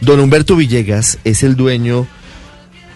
Don Humberto Villegas es el dueño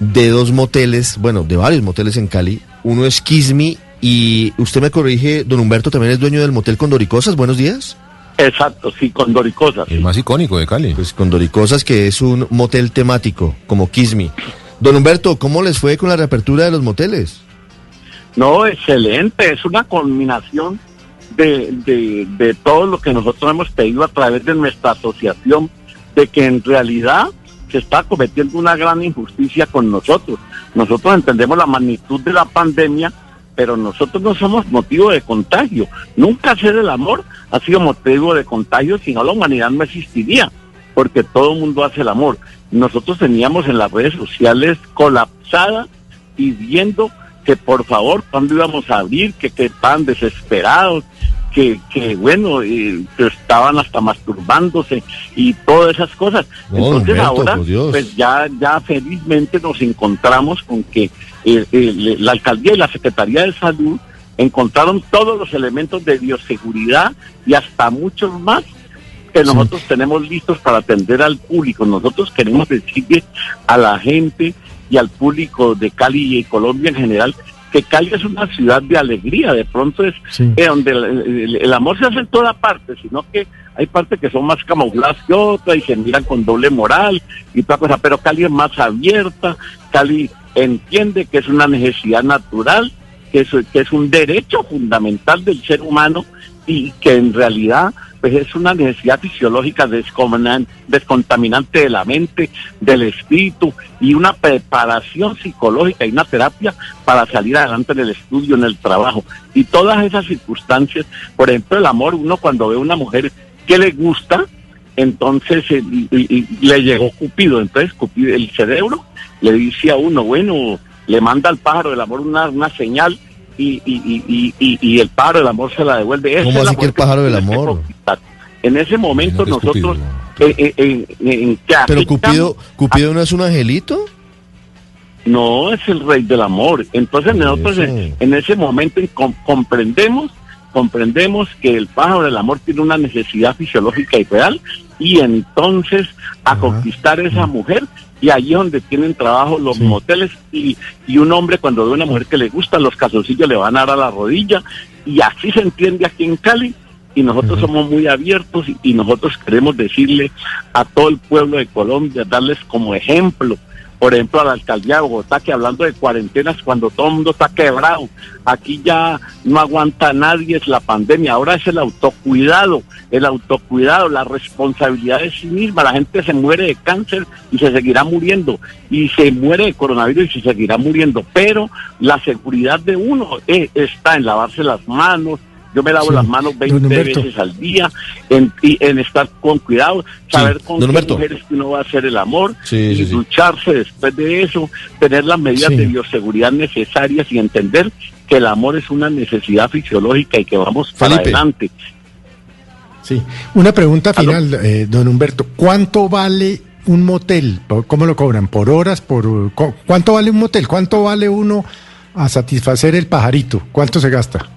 de dos moteles, bueno, de varios moteles en Cali. Uno es Kismi y usted me corrige, don Humberto también es dueño del motel Condoricosas. Buenos días. Exacto, sí, Condoricosas. El más icónico de Cali. Pues Condoricosas, que es un motel temático, como Kismi. Don Humberto, ¿cómo les fue con la reapertura de los moteles? No, excelente, es una combinación de, de, de todo lo que nosotros hemos pedido a través de nuestra asociación, de que en realidad se está cometiendo una gran injusticia con nosotros. Nosotros entendemos la magnitud de la pandemia, pero nosotros no somos motivo de contagio. Nunca hacer el amor ha sido motivo de contagio, si no la humanidad no existiría, porque todo el mundo hace el amor. Nosotros teníamos en las redes sociales colapsada pidiendo que por favor, cuando íbamos a abrir, que, que estaban desesperados, que, que bueno, eh, que estaban hasta masturbándose y todas esas cosas. No, Entonces Humberto, ahora, pues ya, ya felizmente nos encontramos con que eh, eh, la alcaldía y la Secretaría de Salud encontraron todos los elementos de bioseguridad y hasta muchos más que nosotros tenemos listos para atender al público. Nosotros queremos decirle a la gente y al público de Cali y Colombia en general que Cali es una ciudad de alegría, de pronto es Sí. eh, donde el, el- el amor se hace en toda parte, sino que hay partes que son más camufladas que otras y se miran con doble moral y toda cosa, pero Cali es más abierta, Cali entiende que es una necesidad natural, que es, que es un derecho fundamental del ser humano y que en realidad pues es una necesidad fisiológica descontaminante de la mente, del espíritu y una preparación psicológica y una terapia para salir adelante en el estudio, en el trabajo. Y todas esas circunstancias, por ejemplo, el amor, uno cuando ve una mujer que le gusta, entonces eh, y- y le llegó Cupido, entonces Cupido, el cerebro le dice a uno, bueno, le manda al pájaro del amor una, una señal y, y, y, y, el pájaro del amor se la devuelve. ¿Cómo así que el pájaro del amor? En ese momento nosotros, eh, eh, en- Pero Cupido, Cupido no es un angelito. no es el rey del amor. Entonces Por nosotros en, ese momento com- comprendemos, comprendemos que el pájaro del amor tiene una necesidad fisiológica y real y entonces a Ajá. conquistar a esa mujer y allí es donde tienen trabajo los Sí. moteles y, y un hombre cuando ve una mujer que le gusta los calzoncillos le van a dar a la rodilla y así se entiende aquí en Cali y nosotros somos muy abiertos y, y nosotros queremos decirle a todo el pueblo de Colombia, darles como ejemplo, por ejemplo, a la alcaldía de Bogotá, que hablando de cuarentenas cuando todo el mundo está quebrado, aquí ya no aguanta nadie, es la pandemia, ahora es el autocuidado, el autocuidado, la responsabilidad de sí misma, la gente se muere de cáncer y se seguirá muriendo, y se muere de coronavirus y se seguirá muriendo, pero la seguridad de uno eh, está en lavarse las manos, yo me lavo Sí. las manos 20 Don Humberto. veces al día, en, y en estar con cuidado, saber con Don qué mujeres que uno va a hacer el amor, Sí, y sí, sí. ducharse después de eso, tener las medidas Sí. de bioseguridad necesarias y entender que el amor es una necesidad fisiológica y que vamos para adelante. Sí. Una pregunta final, eh, don Humberto. ¿Cuánto vale un motel? ¿Por- ¿Cómo lo cobran? ¿Por horas? ¿Por cu- ¿Cuánto vale un motel? ¿Cuánto vale uno a satisfacer el pajarito? ¿Cuánto se gasta?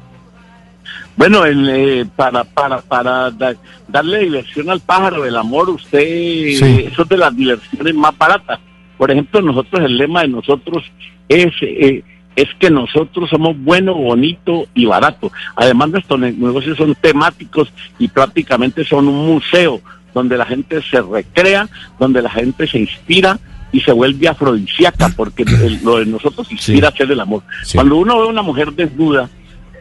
Bueno, el, eh, para para para da- darle diversión al pájaro del amor, usted, eh, eso es de las diversiones más baratas. Por ejemplo, nosotros, el lema de nosotros es, eh, es que nosotros somos bueno, bonito y barato. Además, nuestros ne- negocios son temáticos y prácticamente son un museo donde la gente se recrea, donde la gente se inspira y se vuelve afrodisíaca, porque el- lo de nosotros inspira a hacer el amor. Sí. Cuando uno ve una mujer desnuda,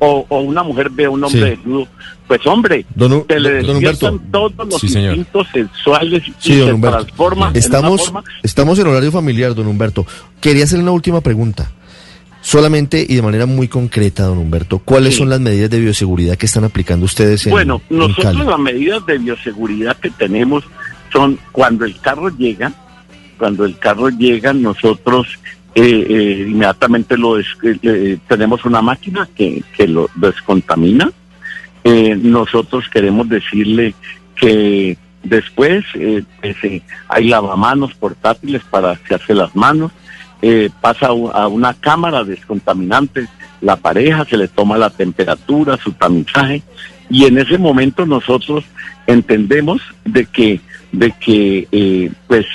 o, o una mujer ve a un hombre Sí. desnudo, pues hombre, Don se le don despiertan Humberto. todos los Sí, instintos sexuales y Sí, don se Humberto. transforma en Estamos, una forma estamos en horario familiar, don Humberto. Quería hacerle una última pregunta. Solamente y de manera muy concreta, don Humberto, ¿cuáles son las medidas de bioseguridad que están aplicando ustedes en, Bueno, en nosotros Cali? las medidas de bioseguridad que tenemos son cuando el carro llega, cuando el carro llega, nosotros eh, eh, inmediatamente lo eh, eh, tenemos una máquina que, que lo descontamina. Nosotros queremos decirle que después pues, hay lavamanos portátiles para hacerse las manos. Pasa a una cámara descontaminante, la pareja se le toma la temperatura, su tamizaje, y en ese momento nosotros entendemos de que, de que pues,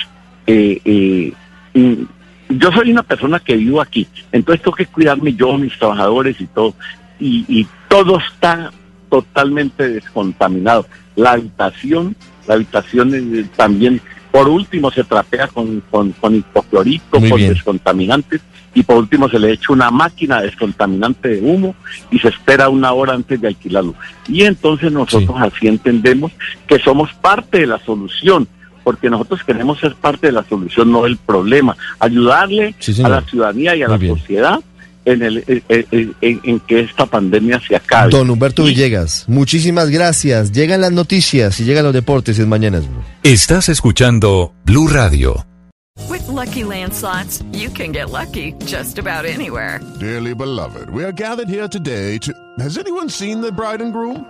yo soy una persona que vivo aquí, entonces tengo que cuidarme yo, mis trabajadores y todo, y, y todo está totalmente descontaminado. La habitación, la habitación eh, también, por último se trapea con, con, con hipoclorito, Muy con bien. descontaminantes, y por último se le echa una máquina descontaminante de humo y se espera una hora antes de alquilarlo. Y entonces nosotros así entendemos que somos parte de la solución, porque nosotros queremos ser parte de la solución, no del problema. Ayudarle Sí, a la ciudadanía y a Muy la bien. sociedad en, el, en, en- en- en que esta pandemia se acabe. Don Humberto Villegas, muchísimas gracias. Llegan las noticias y llegan los deportes en Mañanas Blue. Estás escuchando Blue Radio. With Lucky Land slots, you can get lucky just about anywhere. Dearly beloved, we are gathered here today to. Has anyone seen the bride and groom?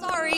Sorry,